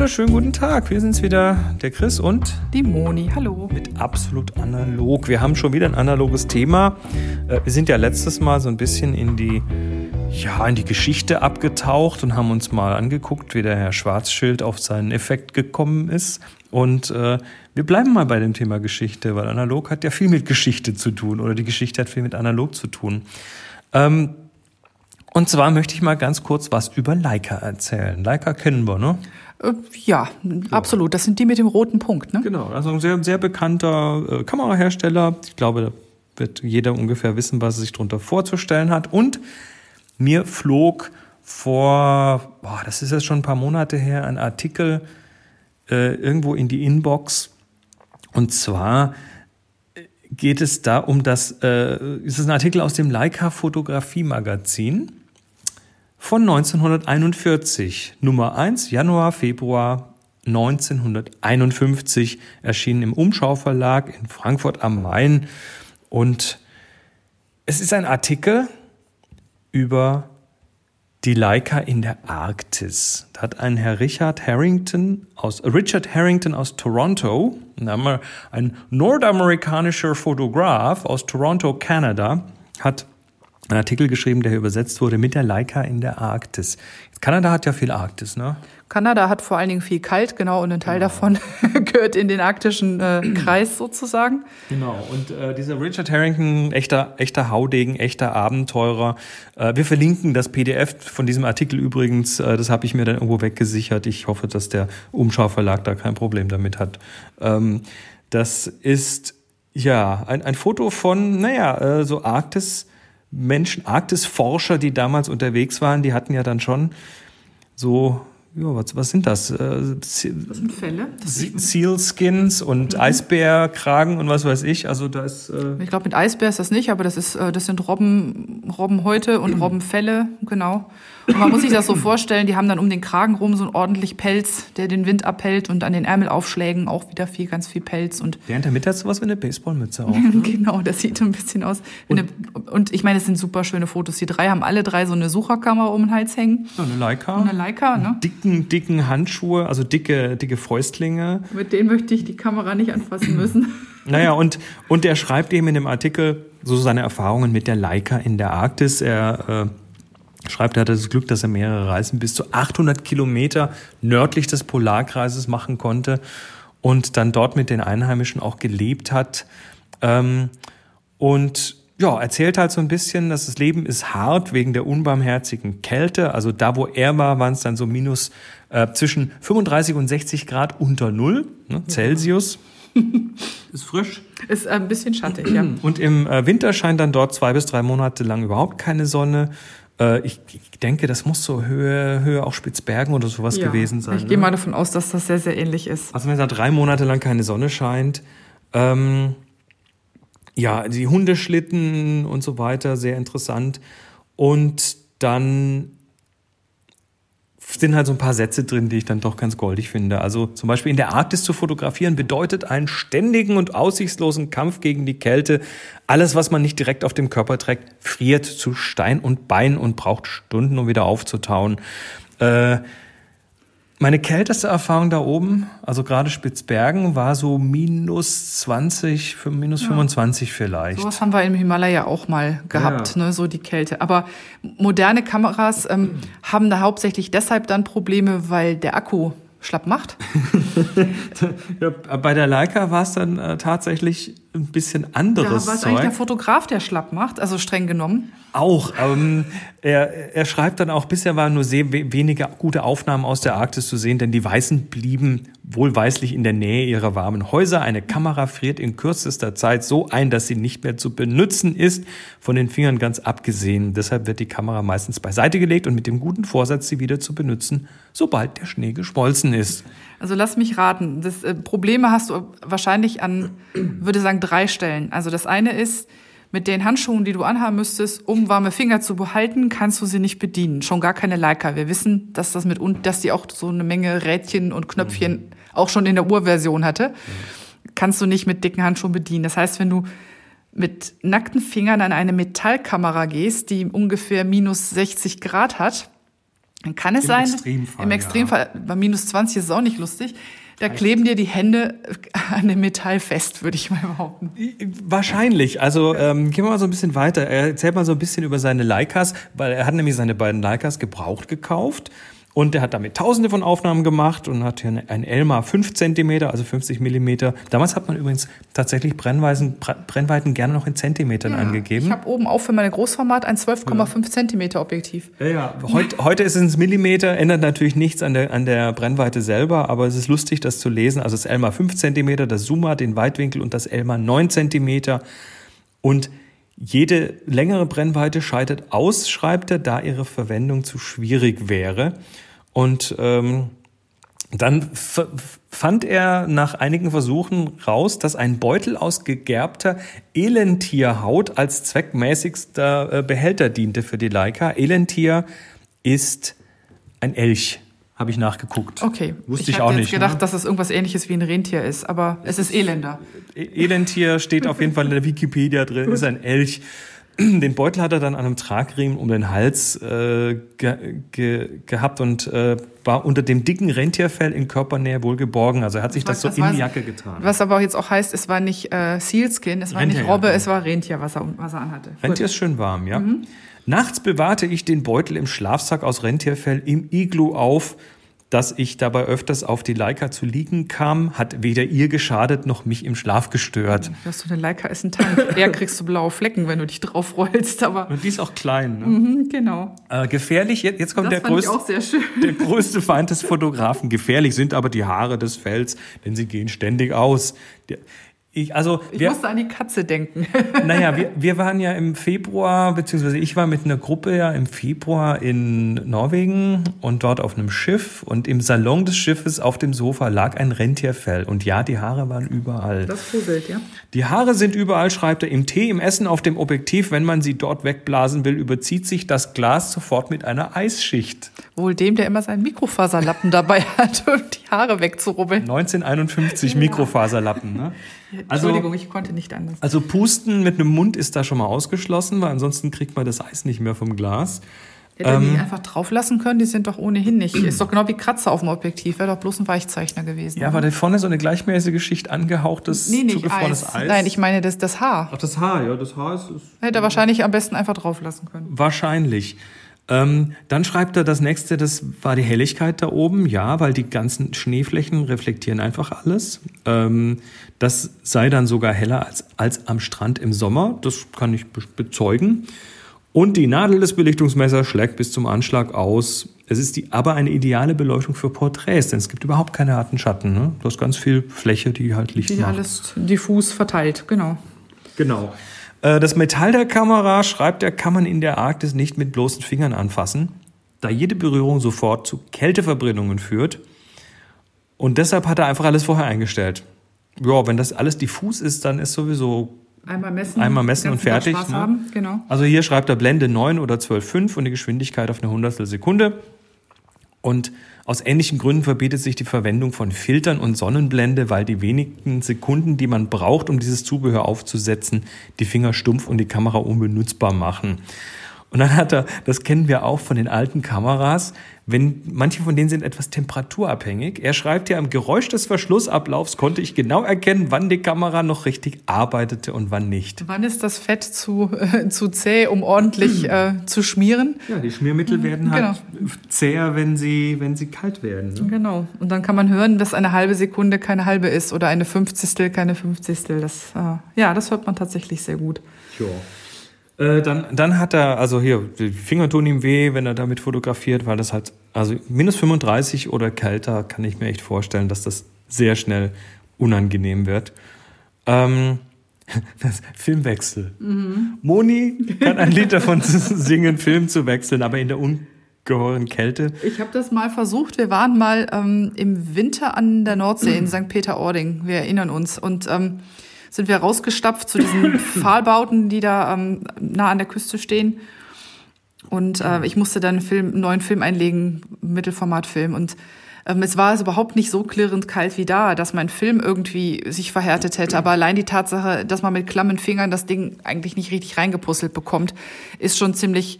wunderschönen guten Tag. Wir sind's wieder, der Chris und die Moni. Hallo. Mit absolut analog. Wir haben schon wieder ein analoges Thema. Äh, wir sind ja letztes Mal so ein bisschen in die ja, in die Geschichte abgetaucht und haben uns mal angeguckt, wie der Herr Schwarzschild auf seinen Effekt gekommen ist. Und äh, wir bleiben mal bei dem Thema Geschichte, weil analog hat ja viel mit Geschichte zu tun oder die Geschichte hat viel mit analog zu tun. Ähm, und zwar möchte ich mal ganz kurz was über Leica erzählen. Leica kennen wir, ne? Äh, ja, absolut. Das sind die mit dem roten Punkt, ne? Genau, also ein sehr, sehr bekannter äh, Kamerahersteller. Ich glaube, da wird jeder ungefähr wissen, was er sich darunter vorzustellen hat. Und mir flog vor, boah, das ist jetzt schon ein paar Monate her, ein Artikel äh, irgendwo in die Inbox. Und zwar geht es da um das, äh, ist es ein Artikel aus dem Leica Fotografie Magazin von 1941, Nummer 1, Januar, Februar 1951, erschienen im Umschau Verlag in Frankfurt am Main. Und es ist ein Artikel über die Leica in der Arktis. Da hat ein Herr Richard Harrington aus, Richard Harrington aus Toronto, ein nordamerikanischer Fotograf aus Toronto, Kanada, hat einen Artikel geschrieben, der hier übersetzt wurde mit der Leica in der Arktis. Kanada hat ja viel Arktis, ne? Kanada hat vor allen Dingen viel kalt, genau, und ein Teil genau. davon gehört in den arktischen äh, Kreis sozusagen. Genau, und äh, dieser Richard Harrington, echter, echter Haudegen, echter Abenteurer. Äh, wir verlinken das PDF von diesem Artikel übrigens, äh, das habe ich mir dann irgendwo weggesichert. Ich hoffe, dass der Umschauverlag da kein Problem damit hat. Ähm, das ist ja ein, ein Foto von, naja, äh, so Arktis. Menschen, Arktisforscher, die damals unterwegs waren, die hatten ja dann schon so ja, was, was sind das? Äh, das sind Fälle. Sealskins und mhm. Eisbärkragen und was weiß ich. Also da ist. Äh ich glaube, mit Eisbär ist das nicht, aber das ist, äh, das sind Robben, Robbenhäute und Robbenfelle, genau. Und man muss sich das so vorstellen, die haben dann um den Kragen rum so ein ordentlich Pelz, der den Wind abhält und an den Ärmelaufschlägen auch wieder viel, ganz viel Pelz. Und der in der Mitte hat sowas wie eine Baseballmütze auch. Ne? genau, das sieht so ein bisschen aus. Und, eine, und ich meine, es sind super schöne Fotos. Die drei haben alle drei so eine Sucherkamera um den Hals hängen. Ja, eine Leica. Und eine Leica, ne? Dicken, dicken Handschuhe, also dicke, dicke Fäustlinge. Mit denen möchte ich die Kamera nicht anfassen müssen. Naja, und, und er schreibt eben in dem Artikel so seine Erfahrungen mit der Leica in der Arktis. Er äh, schreibt, er hatte das Glück, dass er mehrere Reisen bis zu 800 Kilometer nördlich des Polarkreises machen konnte und dann dort mit den Einheimischen auch gelebt hat. Ähm, und ja, erzählt halt so ein bisschen, dass das Leben ist hart wegen der unbarmherzigen Kälte. Also da, wo er war, waren es dann so minus äh, zwischen 35 und 60 Grad unter Null ne, Celsius. ist frisch. Ist ein bisschen schattig, ja. Und im äh, Winter scheint dann dort zwei bis drei Monate lang überhaupt keine Sonne. Äh, ich, ich, denke, das muss so Höhe, Höhe auch Spitzbergen oder sowas ja, gewesen sein. Ich ne? gehe mal davon aus, dass das sehr, sehr ähnlich ist. Also wenn da drei Monate lang keine Sonne scheint, ähm, ja, die Hundeschlitten und so weiter, sehr interessant. Und dann sind halt so ein paar Sätze drin, die ich dann doch ganz goldig finde. Also zum Beispiel in der Arktis zu fotografieren bedeutet einen ständigen und aussichtslosen Kampf gegen die Kälte. Alles, was man nicht direkt auf dem Körper trägt, friert zu Stein und Bein und braucht Stunden, um wieder aufzutauen. Äh, meine kälteste Erfahrung da oben, also gerade Spitzbergen, war so minus 20, minus ja. 25 vielleicht. Sowas haben wir im Himalaya auch mal gehabt, ja. ne, so die Kälte. Aber moderne Kameras ähm, haben da hauptsächlich deshalb dann Probleme, weil der Akku schlapp macht? ja, bei der Leica war es dann äh, tatsächlich ein bisschen anderes. Ja, war es eigentlich der Fotograf, der schlapp macht, also streng genommen? Auch. Ähm, er, er schreibt dann auch, bisher waren nur sehr wenige gute Aufnahmen aus der Arktis zu sehen, denn die Weißen blieben wohlweislich in der Nähe ihrer warmen Häuser. Eine Kamera friert in kürzester Zeit so ein, dass sie nicht mehr zu benutzen ist, von den Fingern ganz abgesehen. Deshalb wird die Kamera meistens beiseite gelegt und mit dem guten Vorsatz, sie wieder zu benutzen, sobald der Schnee geschmolzen ist. Also lass mich raten. Das äh, Probleme hast du wahrscheinlich an, würde sagen, drei Stellen. Also das eine ist, mit den Handschuhen, die du anhaben müsstest, um warme Finger zu behalten, kannst du sie nicht bedienen. Schon gar keine Leica. Wir wissen, dass das mit und dass die auch so eine Menge Rädchen und Knöpfchen mhm. Auch schon in der Urversion hatte. Kannst du nicht mit dicken Handschuhen bedienen. Das heißt, wenn du mit nackten Fingern an eine Metallkamera gehst, die ungefähr minus 60 Grad hat, Dann kann es Im sein, Extremfall, im Extremfall, bei minus 20 ist es auch nicht lustig, da kleben dir die Hände an dem Metall fest, würde ich mal behaupten. Wahrscheinlich. Also ähm, gehen wir mal so ein bisschen weiter. Er erzählt mal so ein bisschen über seine Leicas, weil er hat nämlich seine beiden Leicas gebraucht gekauft. Und er hat damit tausende von Aufnahmen gemacht und hat hier ein Elmar 5 cm, also 50 Millimeter. Damals hat man übrigens tatsächlich Brennweiten, Brennweiten gerne noch in Zentimetern Ja, angegeben. Ich habe oben auch für meine Großformat ein 12,5 Zentimeter Objektiv. Ja, ja. Heut, heute ist es Millimeter, ändert natürlich nichts an der, an der Brennweite selber, aber es ist lustig, das zu lesen. Also das Elmar 5 cm, das Zoom den Weitwinkel und das Elmar 9 cm. Und jede längere Brennweite scheidet aus, schreibt er, da ihre Verwendung zu schwierig wäre. Und ähm, dann fand er nach einigen Versuchen raus, dass ein Beutel aus gegerbter Elentierhaut als zweckmäßigster äh, Behälter diente für die Leica. Elentier ist ein Elch, habe ich nachgeguckt. Okay. Wusste ich, hab auch jetzt nicht. gedacht, ne? dass es irgendwas ähnliches wie ein Rentier ist, aber es ist Elender. E- Elentier steht auf jeden Fall in der Wikipedia drin, ist ein Elch. Den Beutel hat er dann an einem Tragriemen um den Hals äh, ge ge gehabt und äh, war unter dem dicken Rentierfell in Körpernähe wohl geborgen. Also er hat sich das, Das so in die Jacke getan. Was aber auch jetzt auch heißt, es war nicht äh, Sealskin, es war Rentier, nicht ja. Robbe, es war Rentier, was er, was er anhatte. Rentier ist schön warm, ja. Mhm. Nachts bewahrte ich den Beutel im Schlafsack aus Rentierfell im Iglu auf. Dass ich dabei öfters auf die Leica zu liegen kam, hat weder ihr geschadet noch mich im Schlaf gestört. Ja, so eine Leica ist ein Tank. Eher kriegst du blaue Flecken, wenn du dich drauf rollst, aber Und die ist auch klein. Ne? mhm, genau. Äh, gefährlich, jetzt, jetzt kommt Das der größte, der größte Feind des Fotografen. Gefährlich sind aber die Haare des Fells, denn sie gehen ständig aus. Der, ich, also, Ich wir, musste an die Katze denken. naja, wir, wir waren ja im Februar, beziehungsweise ich war mit einer Gruppe ja im Februar in Norwegen und dort auf einem Schiff und im Salon des Schiffes auf dem Sofa lag ein Rentierfell und ja, die Haare waren überall. Das fuselt, ja. Die Haare sind überall, schreibt er, im Tee, im Essen, auf dem Objektiv. Wenn man sie dort wegblasen will, überzieht sich das Glas sofort mit einer Eisschicht. Wohl dem, der immer seinen Mikrofaserlappen dabei hat, die Haare wegzurubbeln. 1951 Mikrofaserlappen. Ne? Entschuldigung, ich konnte nicht anders. Also Pusten mit einem Mund ist da schon mal ausgeschlossen, weil ansonsten kriegt man das Eis nicht mehr vom Glas. Hätte er die Ähm. einfach drauf lassen können, die sind doch ohnehin nicht. Ist doch genau wie Kratzer auf dem Objektiv, wäre doch bloß ein Weichzeichner gewesen. Ja, aber da vorne so eine gleichmäßige Schicht angehauchtes, nee, nicht zugefrorenes Eis. Eis. Nein, ich meine das, das Haar. Ach, das Haar, ja, das Haar ist, ist Hätte er wahrscheinlich am besten einfach drauf lassen können. Wahrscheinlich. Ähm, dann schreibt er das nächste, das war die Helligkeit da oben. Ja, weil die ganzen Schneeflächen reflektieren einfach alles. Ähm, das sei dann sogar heller als, als am Strand im Sommer. Das kann ich be bezeugen. Und die Nadel des Belichtungsmessers schlägt bis zum Anschlag aus. Es ist die, aber eine ideale Beleuchtung für Porträts, denn es gibt überhaupt keine harten Schatten. Ne? Du hast ganz viel Fläche, die halt Licht Die macht. alles diffus verteilt, genau. Genau. Äh, Das Metall der Kamera, schreibt er, kann man in der Arktis nicht mit bloßen Fingern anfassen, da jede Berührung sofort zu Kälteverbrennungen führt. Und deshalb hat er einfach alles vorher eingestellt. Ja, wenn das alles diffus ist, dann ist sowieso. Einmal messen, Einmal messen und fertig, ne? genau. Also hier schreibt er Blende 9 oder 12,5 und die Geschwindigkeit auf eine Hundertstel Sekunde. Und aus ähnlichen Gründen verbietet sich die Verwendung von Filtern und Sonnenblende, weil die wenigen Sekunden, die man braucht, um dieses Zubehör aufzusetzen, die Finger stumpf und die Kamera unbenutzbar machen. Und dann hat er, das kennen wir auch von den alten Kameras, wenn manche von denen sind etwas temperaturabhängig. Er schreibt ja, im Geräusch des Verschlussablaufs konnte ich genau erkennen, wann die Kamera noch richtig arbeitete und wann nicht. Wann ist das Fett zu, äh, zu zäh, um ordentlich äh, zu schmieren? Ja, die Schmiermittel werden halt zäher, wenn sie, wenn sie kalt werden. Ne? Genau. Und dann kann man hören, dass eine halbe Sekunde keine halbe ist oder eine Fünfzigstel keine Fünfzigstel. Das, äh, ja, das hört man tatsächlich sehr gut. Ja. Äh, dann, dann hat er, also hier, die Finger tun ihm weh, wenn er damit fotografiert, weil das halt, also minus 35 oder kälter kann ich mir echt vorstellen, dass das sehr schnell unangenehm wird. Ähm, das Filmwechsel. Moni kann ein Lied davon singen, Film zu wechseln, aber in der ungeheuren Kälte. Ich habe das mal versucht. Wir waren mal ähm, im Winter an der Nordsee in St. Peter-Ording. Wir erinnern uns. Und ähm, sind wir rausgestapft zu diesen Pfahlbauten, die da ähm, nah an der Küste stehen. Und äh, ich musste dann einen, Film, einen neuen Film einlegen, Mittelformatfilm. Und Ähm, es war also überhaupt nicht so klirrend kalt wie da, dass mein Film irgendwie sich verhärtet hätte. Aber allein die Tatsache, dass man mit klammen Fingern das Ding eigentlich nicht richtig reingepuzzelt bekommt, ist schon ziemlich,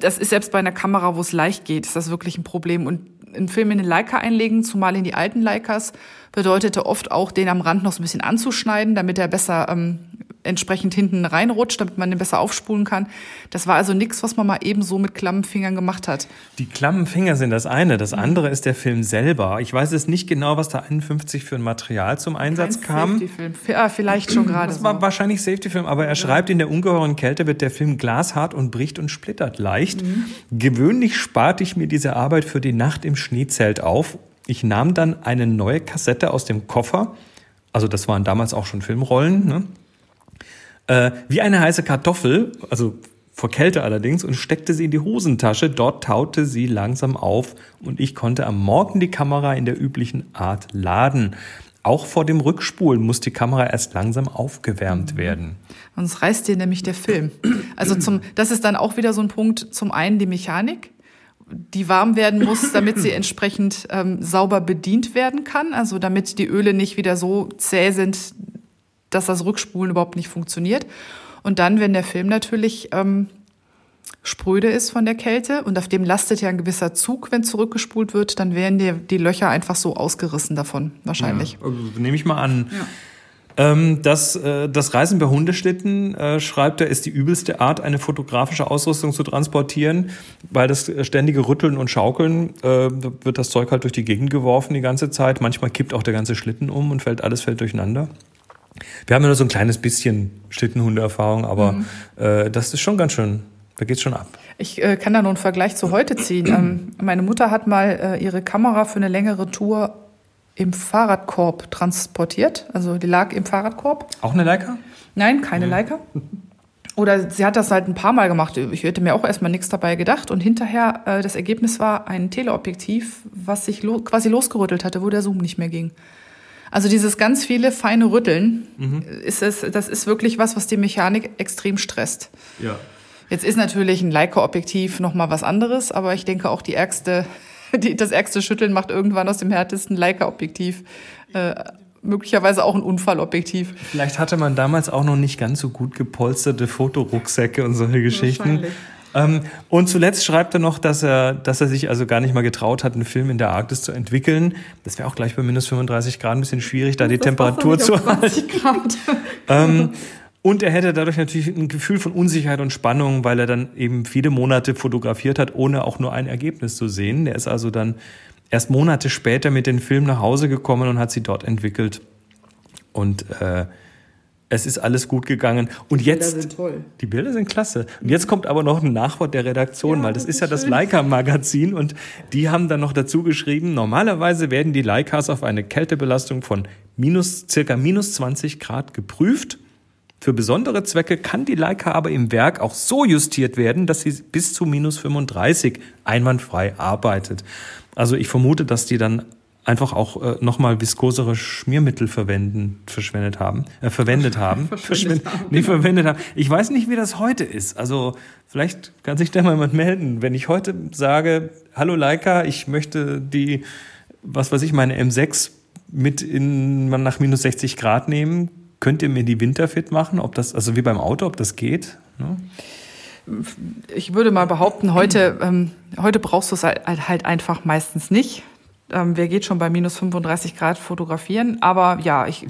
das ist selbst bei einer Kamera, wo es leicht geht, ist das wirklich ein Problem. Und einen Film in den Leica einlegen, zumal in die alten Leicas, bedeutete oft auch, den am Rand noch so ein bisschen anzuschneiden, damit er besser ähm, entsprechend hinten reinrutscht, damit man den besser aufspulen kann. Das war also nichts, was man mal eben so mit klammen Fingern gemacht hat. Die klammen Finger sind das eine. Das andere ist der Film selber. Ich weiß es nicht genau, was da 51 für ein Material zum Einsatz Kein kam. Safety-Film. Ja, vielleicht schon gerade. Das war so. wahrscheinlich Safety-Film, aber er ja. schreibt, in der ungeheuren Kälte wird der Film glashart und bricht und splittert leicht. Mhm. Gewöhnlich sparte ich mir diese Arbeit für die Nacht im Schneezelt auf. Ich nahm dann eine neue Kassette aus dem Koffer. Also das waren damals auch schon Filmrollen. Ne? Äh, wie eine heiße Kartoffel, also vor Kälte allerdings, und steckte sie in die Hosentasche. Dort taute sie langsam auf und ich konnte am Morgen die Kamera in der üblichen Art laden. Auch vor dem Rückspulen muss die Kamera erst langsam aufgewärmt werden. Sonst reißt dir nämlich der Film. Also zum, das ist dann auch wieder so ein Punkt. Zum einen die Mechanik, die warm werden muss, damit sie entsprechend ähm, sauber bedient werden kann. Also damit die Öle nicht wieder so zäh sind, dass das Rückspulen überhaupt nicht funktioniert. Und dann, wenn der Film natürlich ähm, spröde ist von der Kälte und auf dem lastet ja ein gewisser Zug, wenn zurückgespult wird, dann werden die, die Löcher einfach so ausgerissen davon, wahrscheinlich. Ja, also nehme ich mal an. Ja. Ähm, das, äh, das Reisen per Hundeschlitten, äh, schreibt er, ist die übelste Art, eine fotografische Ausrüstung zu transportieren, weil das ständige Rütteln und Schaukeln, äh, wird das Zeug halt durch die Gegend geworfen die ganze Zeit. Manchmal kippt auch der ganze Schlitten um und fällt alles fällt durcheinander. Wir haben ja nur so ein kleines bisschen Schlittenhundeerfahrung, aber mhm. äh, das ist schon ganz schön, da geht's schon ab. Ich äh, kann da nur einen Vergleich zu heute ziehen. Ähm, meine Mutter hat mal äh, ihre Kamera für eine längere Tour im Fahrradkorb transportiert. Also die lag im Fahrradkorb. Auch eine Leica? Nein, keine nee. Leica. Oder sie hat das halt ein paar Mal gemacht. Ich hätte mir auch erstmal nichts dabei gedacht. Und hinterher, äh, das Ergebnis war ein Teleobjektiv, was sich lo quasi losgerüttelt hatte, wo der Zoom nicht mehr ging. Also dieses ganz viele feine Rütteln, mhm. ist es, das ist wirklich was, was die Mechanik extrem stresst. Ja. Jetzt ist natürlich ein Leica-Objektiv noch mal was anderes, aber ich denke auch die ärgste, die, das ärgste Schütteln macht irgendwann aus dem härtesten Leica-Objektiv äh, möglicherweise auch ein Unfallobjektiv. Vielleicht hatte man damals auch noch nicht ganz so gut gepolsterte Fotorucksäcke und solche Geschichten. Wahrscheinlich. Ähm, und zuletzt schreibt er noch, dass er, dass er sich also gar nicht mal getraut hat, einen Film in der Arktis zu entwickeln. Das wäre auch gleich bei minus 35 Grad ein bisschen schwierig, da die Temperatur zu halten. ähm, und er hätte dadurch natürlich ein Gefühl von Unsicherheit und Spannung, weil er dann eben viele Monate fotografiert hat, ohne auch nur ein Ergebnis zu sehen. Der ist also dann erst Monate später mit dem Film nach Hause gekommen und hat sie dort entwickelt. Und äh, es ist alles gut gegangen. Und die jetzt. Bilder sind toll. Die Bilder sind klasse. Und jetzt kommt aber noch ein Nachwort der Redaktion, ja, weil das, das ist ja das Leica-Magazin und die haben dann noch dazu geschrieben, normalerweise werden die Leicas auf eine Kältebelastung von minus, circa minus 20 Grad geprüft. Für besondere Zwecke kann die Leica aber im Werk auch so justiert werden, dass sie bis zu minus 35 einwandfrei arbeitet. Also ich vermute, dass die dann einfach auch äh, nochmal viskosere Schmiermittel verwenden, verschwendet haben, äh, verwendet haben. verschwendet haben. Nee, verwendet haben. Ich weiß nicht, wie das heute ist. Also vielleicht kann sich da mal jemand melden. Wenn ich heute sage, hallo Leica, ich möchte die, was weiß ich, meine M6 mit in, nach minus 60 Grad nehmen, könnt ihr mir die Winterfit machen? Ob das, also wie beim Auto, ob das geht? Ne? Ich würde mal behaupten, heute, ähm, heute brauchst du es halt, halt einfach meistens nicht. Ähm, wer geht schon bei minus 35 Grad fotografieren? Aber ja, ich,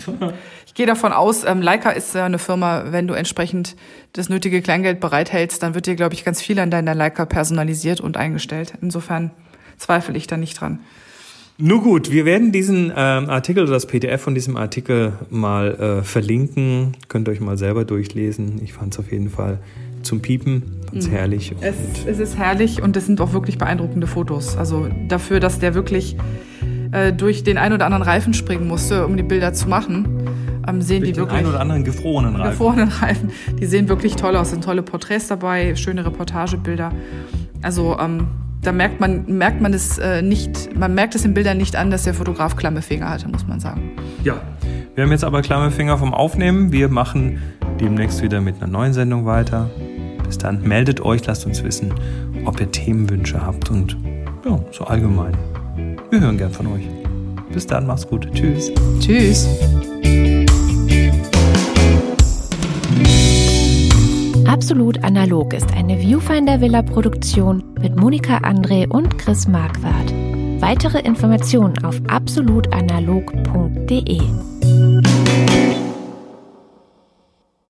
ich gehe davon aus, ähm, Leica ist ja eine Firma, wenn du entsprechend das nötige Kleingeld bereithältst, dann wird dir, glaube ich, ganz viel an deiner Leica personalisiert und eingestellt. Insofern zweifle ich da nicht dran. Nun gut, wir werden diesen ähm, Artikel oder das PDF von diesem Artikel mal äh, verlinken. Könnt ihr euch mal selber durchlesen. Ich fand es auf jeden Fall zum Piepen. Ganz mhm. herrlich. Es, es, ist herrlich und es sind auch wirklich beeindruckende Fotos. Also dafür, dass der wirklich äh, durch den ein oder anderen Reifen springen musste, um die Bilder zu machen, ähm, sehen durch die wirklich. Den ein oder anderen gefrorenen Reifen. Gefrorenen Reifen. Die sehen wirklich toll aus. Sind tolle Porträts dabei, schöne Reportagebilder. Also ähm, da merkt man, merkt man es äh, nicht, man merkt es in Bildern nicht an, dass der Fotograf klamme Finger hatte, muss man sagen. Ja, wir haben jetzt aber klamme Finger vom Aufnehmen. Wir machen demnächst wieder mit einer neuen Sendung weiter. Bis dann, meldet euch, lasst uns wissen, ob ihr Themenwünsche habt und ja, so allgemein. Wir hören gern von euch. Bis dann, mach's gut. Tschüss. Tschüss. Absolut Analog ist eine Viewfinder Villa Produktion mit Monika André und Chris Marquardt. Weitere Informationen auf absolutanalog.de.